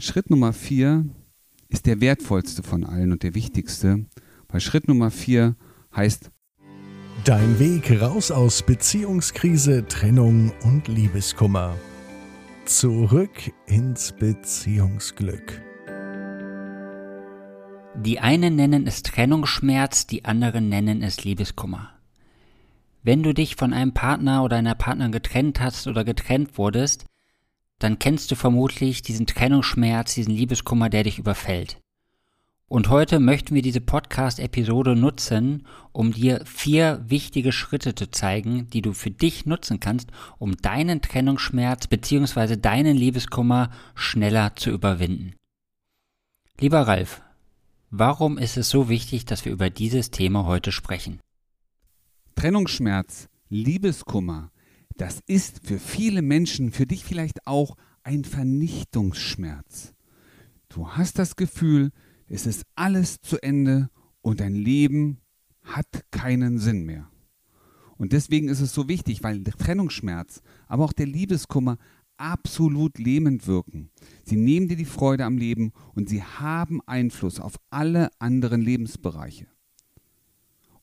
Schritt Nummer vier ist der wertvollste von allen und der wichtigste, weil Schritt Nummer vier heißt Dein Weg raus aus Beziehungskrise, Trennung und Liebeskummer. Zurück ins Beziehungsglück. Die einen nennen es Trennungsschmerz, die anderen nennen es Liebeskummer. Wenn du dich von einem Partner oder einer Partnerin getrennt hast oder getrennt wurdest, dann kennst du vermutlich diesen Trennungsschmerz, diesen Liebeskummer, der dich überfällt. Und heute möchten wir diese Podcast-Episode nutzen, um dir vier wichtige Schritte zu zeigen, die du für dich nutzen kannst, um deinen Trennungsschmerz bzw. deinen Liebeskummer schneller zu überwinden. Lieber Ralf, warum ist es so wichtig, dass wir über dieses Thema heute sprechen? Trennungsschmerz, Liebeskummer, das ist für viele Menschen, für dich vielleicht auch ein Vernichtungsschmerz. Du hast das Gefühl, es ist alles zu Ende und dein Leben hat keinen Sinn mehr. Und deswegen ist es so wichtig, weil der Trennungsschmerz, aber auch der Liebeskummer absolut lähmend wirken. Sie nehmen dir die Freude am Leben und sie haben Einfluss auf alle anderen Lebensbereiche.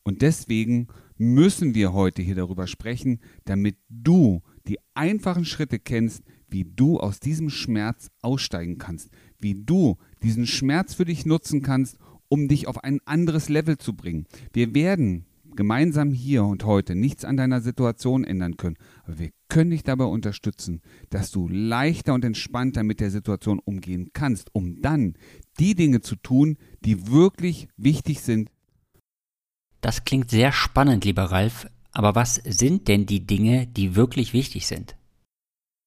Und deswegen müssen wir heute hier darüber sprechen, damit du die einfachen Schritte kennst, wie du aus diesem Schmerz aussteigen kannst, wie du diesen Schmerz für dich nutzen kannst, um dich auf ein anderes Level zu bringen. Wir werden gemeinsam hier und heute nichts an deiner Situation ändern können, aber wir können dich dabei unterstützen, dass du leichter und entspannter mit der Situation umgehen kannst, um dann die Dinge zu tun, die wirklich wichtig sind das klingt sehr spannend, lieber Ralf, aber was sind denn die Dinge, die wirklich wichtig sind?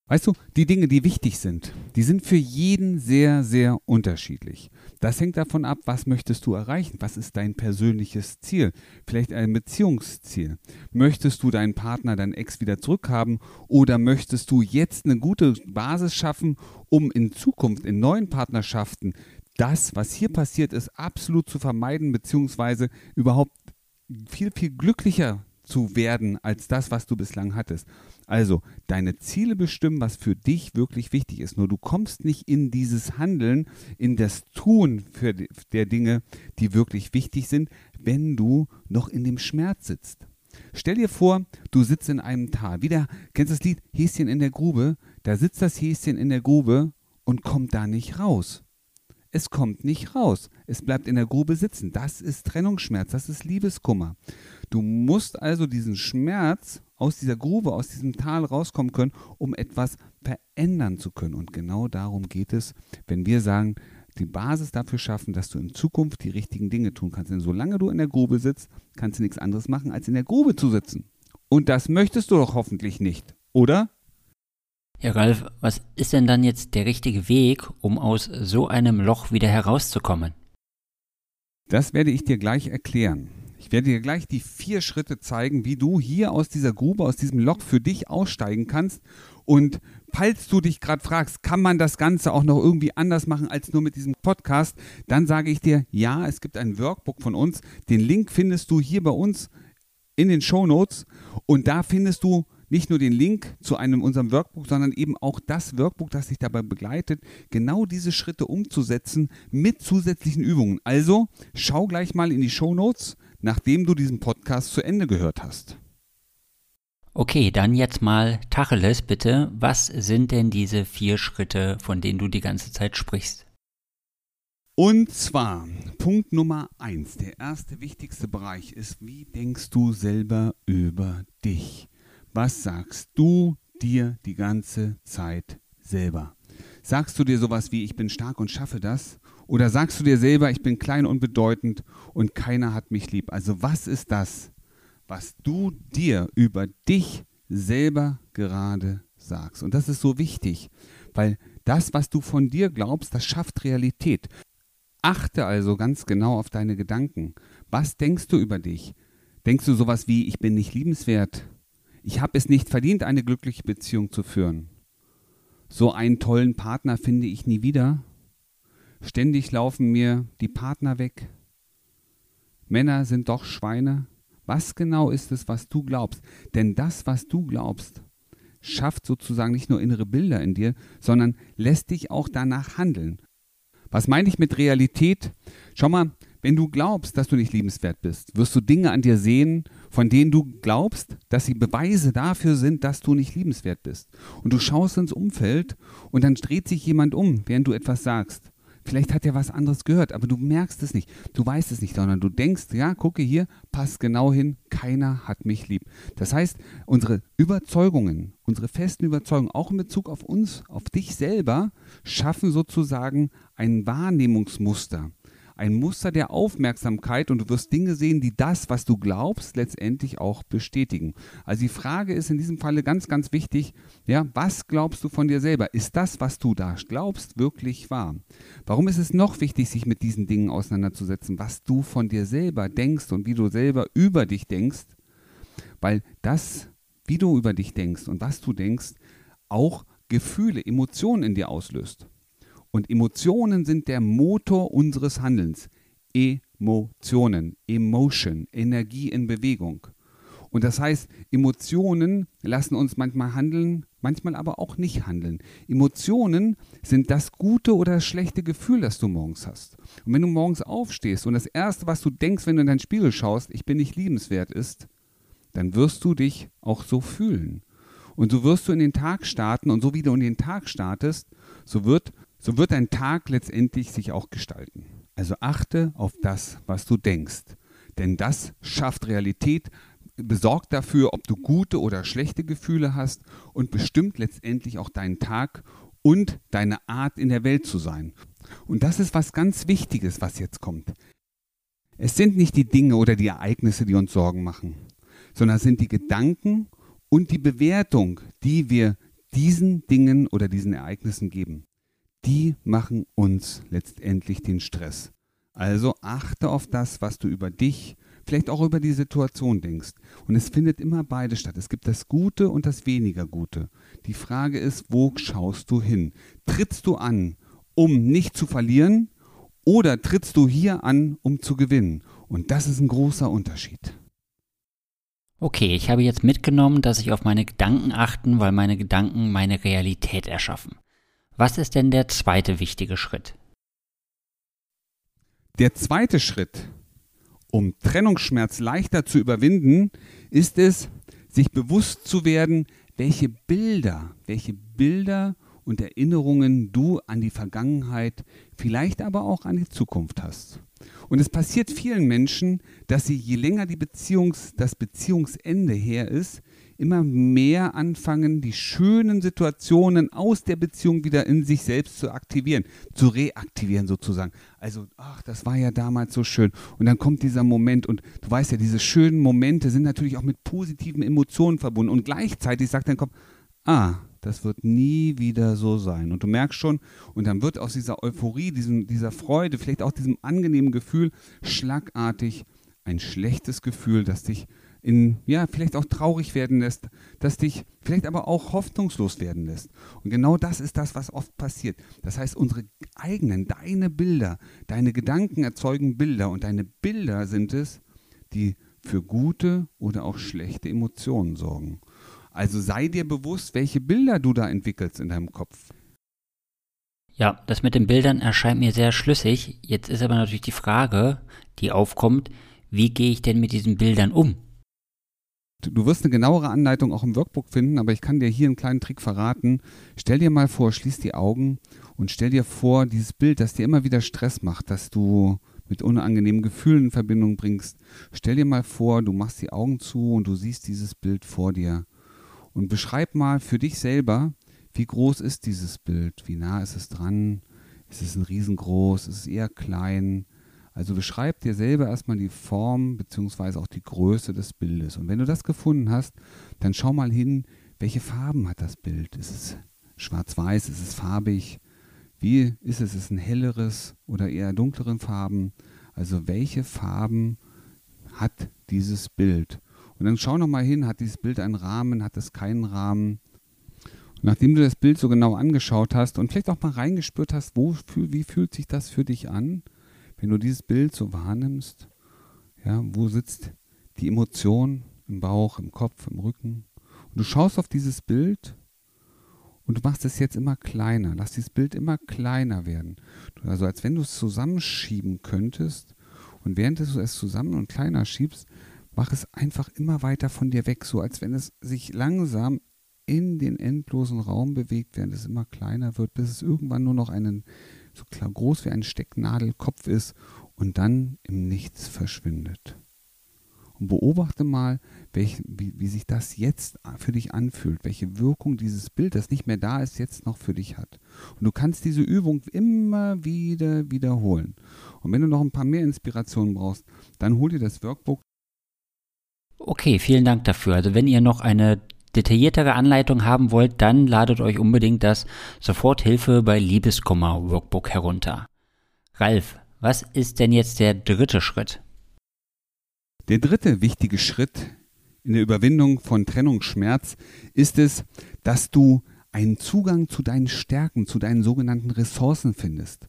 Weißt du, die Dinge, die wichtig sind, die sind für jeden sehr, sehr unterschiedlich. Das hängt davon ab, was möchtest du erreichen? Was ist dein persönliches Ziel? Vielleicht ein Beziehungsziel. Möchtest du deinen Partner, deinen Ex wieder zurückhaben oder möchtest du jetzt eine gute Basis schaffen, um in Zukunft in neuen Partnerschaften das, was hier passiert ist, absolut zu vermeiden, beziehungsweise überhaupt viel, viel glücklicher zu werden als das, was du bislang hattest. Also deine Ziele bestimmen, was für dich wirklich wichtig ist. Nur du kommst nicht in dieses Handeln, in das Tun für der Dinge, die wirklich wichtig sind, wenn du noch in dem Schmerz sitzt. Stell dir vor, du sitzt in einem Tal. Wieder, kennst du das Lied Häschen in der Grube? Da sitzt das Häschen in der Grube und kommt da nicht raus. Es kommt nicht raus. Es bleibt in der Grube sitzen. Das ist Trennungsschmerz, das ist Liebeskummer. Du musst also diesen Schmerz aus dieser Grube, aus diesem Tal rauskommen können, um etwas verändern zu können. Und genau darum geht es, wenn wir sagen, die Basis dafür schaffen, dass du in Zukunft die richtigen Dinge tun kannst. Denn solange du in der Grube sitzt, kannst du nichts anderes machen, als in der Grube zu sitzen. Und das möchtest du doch hoffentlich nicht, oder? Ja, Ralf, was ist denn dann jetzt der richtige Weg, um aus so einem Loch wieder herauszukommen? Das werde ich dir gleich erklären. Ich werde dir gleich die vier Schritte zeigen, wie du hier aus dieser Grube, aus diesem Loch für dich aussteigen kannst. Und falls du dich gerade fragst, kann man das Ganze auch noch irgendwie anders machen als nur mit diesem Podcast, dann sage ich dir, ja, es gibt ein Workbook von uns. Den Link findest du hier bei uns in den Show Notes und da findest du nicht nur den Link zu einem unserem Workbook, sondern eben auch das Workbook, das dich dabei begleitet, genau diese Schritte umzusetzen mit zusätzlichen Übungen. Also schau gleich mal in die Show Notes, nachdem du diesen Podcast zu Ende gehört hast. Okay, dann jetzt mal Tacheles bitte. Was sind denn diese vier Schritte, von denen du die ganze Zeit sprichst? Und zwar Punkt Nummer eins, der erste wichtigste Bereich ist, wie denkst du selber über dich? Was sagst du dir die ganze Zeit selber? Sagst du dir sowas wie, ich bin stark und schaffe das? Oder sagst du dir selber, ich bin klein und bedeutend und keiner hat mich lieb? Also was ist das, was du dir über dich selber gerade sagst? Und das ist so wichtig, weil das, was du von dir glaubst, das schafft Realität. Achte also ganz genau auf deine Gedanken. Was denkst du über dich? Denkst du sowas wie, ich bin nicht liebenswert? Ich habe es nicht verdient, eine glückliche Beziehung zu führen. So einen tollen Partner finde ich nie wieder. Ständig laufen mir die Partner weg. Männer sind doch Schweine. Was genau ist es, was du glaubst? Denn das, was du glaubst, schafft sozusagen nicht nur innere Bilder in dir, sondern lässt dich auch danach handeln. Was meine ich mit Realität? Schau mal, wenn du glaubst, dass du nicht liebenswert bist, wirst du Dinge an dir sehen, von denen du glaubst, dass sie Beweise dafür sind, dass du nicht liebenswert bist. Und du schaust ins Umfeld und dann dreht sich jemand um, während du etwas sagst. Vielleicht hat er was anderes gehört, aber du merkst es nicht. Du weißt es nicht, sondern du denkst, ja, gucke hier, pass genau hin, keiner hat mich lieb. Das heißt, unsere Überzeugungen, unsere festen Überzeugungen, auch in Bezug auf uns, auf dich selber, schaffen sozusagen ein Wahrnehmungsmuster ein Muster der Aufmerksamkeit und du wirst Dinge sehen, die das, was du glaubst, letztendlich auch bestätigen. Also die Frage ist in diesem Falle ganz, ganz wichtig, ja, was glaubst du von dir selber? Ist das, was du da glaubst, wirklich wahr? Warum ist es noch wichtig, sich mit diesen Dingen auseinanderzusetzen, was du von dir selber denkst und wie du selber über dich denkst? Weil das, wie du über dich denkst und was du denkst, auch Gefühle, Emotionen in dir auslöst. Und Emotionen sind der Motor unseres Handelns. Emotionen, Emotion, Energie in Bewegung. Und das heißt, Emotionen lassen uns manchmal handeln, manchmal aber auch nicht handeln. Emotionen sind das gute oder das schlechte Gefühl, das du morgens hast. Und wenn du morgens aufstehst und das Erste, was du denkst, wenn du in deinen Spiegel schaust, ich bin nicht liebenswert ist, dann wirst du dich auch so fühlen. Und so wirst du in den Tag starten und so wie du in den Tag startest, so wird so wird dein Tag letztendlich sich auch gestalten. Also achte auf das, was du denkst. Denn das schafft Realität, besorgt dafür, ob du gute oder schlechte Gefühle hast und bestimmt letztendlich auch deinen Tag und deine Art in der Welt zu sein. Und das ist was ganz Wichtiges, was jetzt kommt. Es sind nicht die Dinge oder die Ereignisse, die uns Sorgen machen, sondern es sind die Gedanken und die Bewertung, die wir diesen Dingen oder diesen Ereignissen geben die machen uns letztendlich den Stress. Also achte auf das, was du über dich, vielleicht auch über die Situation denkst. Und es findet immer beide statt. Es gibt das Gute und das weniger Gute. Die Frage ist, wo schaust du hin? Trittst du an, um nicht zu verlieren, oder trittst du hier an, um zu gewinnen? Und das ist ein großer Unterschied. Okay, ich habe jetzt mitgenommen, dass ich auf meine Gedanken achten, weil meine Gedanken meine Realität erschaffen. Was ist denn der zweite wichtige Schritt? Der zweite Schritt, um Trennungsschmerz leichter zu überwinden, ist es, sich bewusst zu werden, welche Bilder, welche Bilder und Erinnerungen du an die Vergangenheit, vielleicht aber auch an die Zukunft hast. Und es passiert vielen Menschen, dass sie, je länger die Beziehungs-, das Beziehungsende her ist, immer mehr anfangen, die schönen Situationen aus der Beziehung wieder in sich selbst zu aktivieren, zu reaktivieren sozusagen. Also, ach, das war ja damals so schön. Und dann kommt dieser Moment und du weißt ja, diese schönen Momente sind natürlich auch mit positiven Emotionen verbunden. Und gleichzeitig sagt dein Kopf, ah, das wird nie wieder so sein. Und du merkst schon, und dann wird aus dieser Euphorie, diesem, dieser Freude, vielleicht auch diesem angenehmen Gefühl, schlagartig ein schlechtes Gefühl, das dich in, ja, vielleicht auch traurig werden lässt, das dich vielleicht aber auch hoffnungslos werden lässt. Und genau das ist das, was oft passiert. Das heißt, unsere eigenen, deine Bilder, deine Gedanken erzeugen Bilder und deine Bilder sind es, die für gute oder auch schlechte Emotionen sorgen. Also sei dir bewusst, welche Bilder du da entwickelst in deinem Kopf. Ja, das mit den Bildern erscheint mir sehr schlüssig. Jetzt ist aber natürlich die Frage, die aufkommt, wie gehe ich denn mit diesen Bildern um? Du wirst eine genauere Anleitung auch im Workbook finden, aber ich kann dir hier einen kleinen Trick verraten. Stell dir mal vor, schließ die Augen und stell dir vor, dieses Bild, das dir immer wieder Stress macht, dass du mit unangenehmen Gefühlen in Verbindung bringst. Stell dir mal vor, du machst die Augen zu und du siehst dieses Bild vor dir. Und beschreib mal für dich selber, wie groß ist dieses Bild? Wie nah ist es dran? Ist es ein riesengroß? Ist es eher klein? Also beschreib dir selber erstmal die Form bzw. auch die Größe des Bildes. Und wenn du das gefunden hast, dann schau mal hin, welche Farben hat das Bild? Ist es schwarz-weiß? Ist es farbig? Wie ist es? Ist es ein helleres oder eher dunkleren Farben? Also welche Farben hat dieses Bild? Und dann schau nochmal hin, hat dieses Bild einen Rahmen, hat es keinen Rahmen? Und nachdem du das Bild so genau angeschaut hast und vielleicht auch mal reingespürt hast, wo, wie fühlt sich das für dich an? Wenn du dieses Bild so wahrnimmst, ja, wo sitzt die Emotion im Bauch, im Kopf, im Rücken? Und du schaust auf dieses Bild und du machst es jetzt immer kleiner. Lass dieses Bild immer kleiner werden. Also als wenn du es zusammenschieben könntest und während du es zusammen und kleiner schiebst, mach es einfach immer weiter von dir weg, so als wenn es sich langsam in den endlosen Raum bewegt, während es immer kleiner wird, bis es irgendwann nur noch einen so groß wie ein Stecknadelkopf ist und dann im Nichts verschwindet. Und beobachte mal, welch, wie, wie sich das jetzt für dich anfühlt, welche Wirkung dieses Bild, das nicht mehr da ist, jetzt noch für dich hat. Und du kannst diese Übung immer wieder wiederholen. Und wenn du noch ein paar mehr Inspirationen brauchst, dann hol dir das Workbook. Okay, vielen Dank dafür. Also wenn ihr noch eine detailliertere Anleitung haben wollt, dann ladet euch unbedingt das Soforthilfe bei Liebeskummer Workbook herunter. Ralf, was ist denn jetzt der dritte Schritt? Der dritte wichtige Schritt in der Überwindung von Trennungsschmerz ist es, dass du einen Zugang zu deinen Stärken, zu deinen sogenannten Ressourcen findest.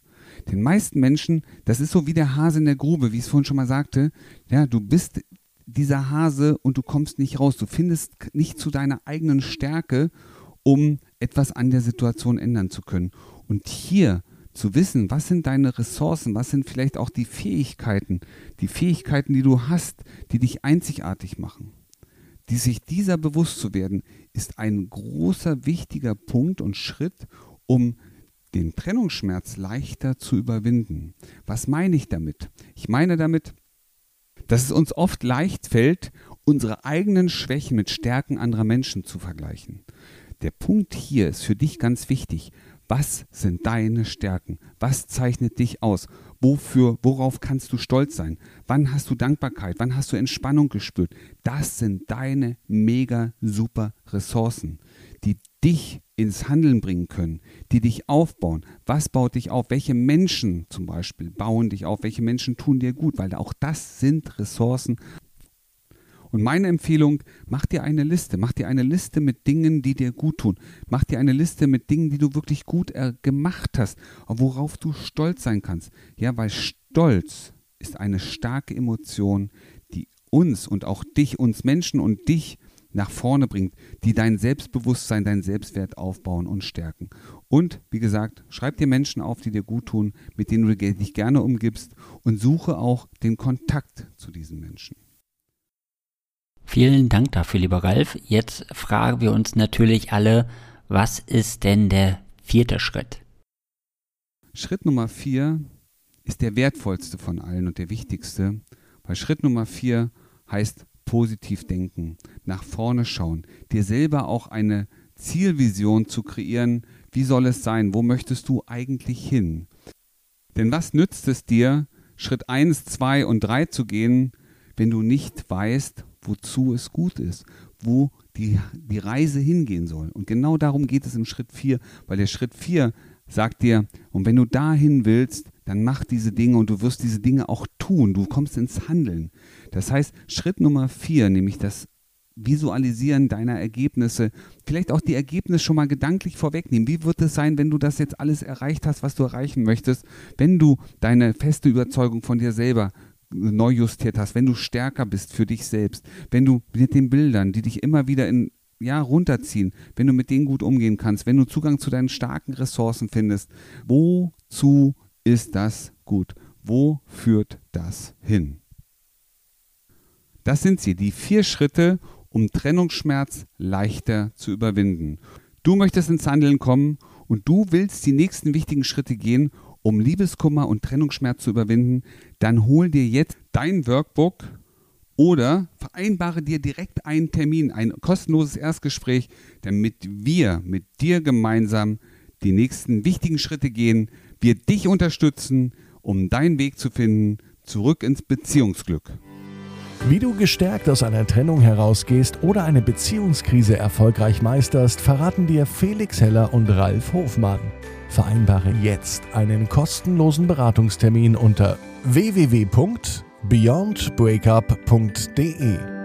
Den meisten Menschen, das ist so wie der Hase in der Grube, wie ich es vorhin schon mal sagte, ja, du bist dieser Hase und du kommst nicht raus. Du findest nicht zu deiner eigenen Stärke, um etwas an der Situation ändern zu können. Und hier zu wissen, was sind deine Ressourcen, was sind vielleicht auch die Fähigkeiten, die Fähigkeiten, die du hast, die dich einzigartig machen. Die sich dieser bewusst zu werden, ist ein großer, wichtiger Punkt und Schritt, um den Trennungsschmerz leichter zu überwinden. Was meine ich damit? Ich meine damit, dass es uns oft leicht fällt, unsere eigenen Schwächen mit Stärken anderer Menschen zu vergleichen. Der Punkt hier ist für dich ganz wichtig. Was sind deine Stärken? Was zeichnet dich aus? Wofür, worauf kannst du stolz sein? Wann hast du Dankbarkeit? Wann hast du Entspannung gespürt? Das sind deine mega super Ressourcen, dich ins Handeln bringen können, die dich aufbauen. Was baut dich auf? Welche Menschen zum Beispiel bauen dich auf? Welche Menschen tun dir gut? Weil auch das sind Ressourcen, und meine Empfehlung, mach dir eine Liste. Mach dir eine Liste mit Dingen, die dir gut tun. Mach dir eine Liste mit Dingen, die du wirklich gut äh, gemacht hast, worauf du stolz sein kannst. Ja, weil Stolz ist eine starke Emotion, die uns und auch dich, uns Menschen und dich nach vorne bringt, die dein Selbstbewusstsein, dein Selbstwert aufbauen und stärken. Und wie gesagt, schreib dir Menschen auf, die dir gut tun, mit denen du dich gerne umgibst und suche auch den Kontakt zu diesen Menschen. Vielen Dank dafür, lieber Ralf. Jetzt fragen wir uns natürlich alle, was ist denn der vierte Schritt? Schritt Nummer vier ist der wertvollste von allen und der wichtigste, weil Schritt Nummer vier heißt positiv denken, nach vorne schauen, dir selber auch eine Zielvision zu kreieren, wie soll es sein, wo möchtest du eigentlich hin? Denn was nützt es dir, Schritt 1, 2 und 3 zu gehen, wenn du nicht weißt, wozu es gut ist, wo die, die Reise hingehen soll. Und genau darum geht es im Schritt 4, weil der Schritt 4 sagt dir, und wenn du dahin willst, dann mach diese Dinge und du wirst diese Dinge auch tun. Du kommst ins Handeln. Das heißt, Schritt Nummer 4, nämlich das Visualisieren deiner Ergebnisse, vielleicht auch die Ergebnisse schon mal gedanklich vorwegnehmen. Wie wird es sein, wenn du das jetzt alles erreicht hast, was du erreichen möchtest, wenn du deine feste Überzeugung von dir selber neu justiert hast, wenn du stärker bist für dich selbst, wenn du mit den Bildern, die dich immer wieder in ja, runterziehen, wenn du mit denen gut umgehen kannst, wenn du Zugang zu deinen starken Ressourcen findest, wozu ist das gut? Wo führt das hin? Das sind sie, die vier Schritte, um Trennungsschmerz leichter zu überwinden. Du möchtest ins Handeln kommen und du willst die nächsten wichtigen Schritte gehen, um Liebeskummer und Trennungsschmerz zu überwinden, dann hol dir jetzt dein Workbook oder vereinbare dir direkt einen Termin, ein kostenloses Erstgespräch, damit wir mit dir gemeinsam die nächsten wichtigen Schritte gehen, wir dich unterstützen, um deinen Weg zu finden, zurück ins Beziehungsglück. Wie du gestärkt aus einer Trennung herausgehst oder eine Beziehungskrise erfolgreich meisterst, verraten dir Felix Heller und Ralf Hofmann. Vereinbare jetzt einen kostenlosen Beratungstermin unter www.beyondbreakup.de.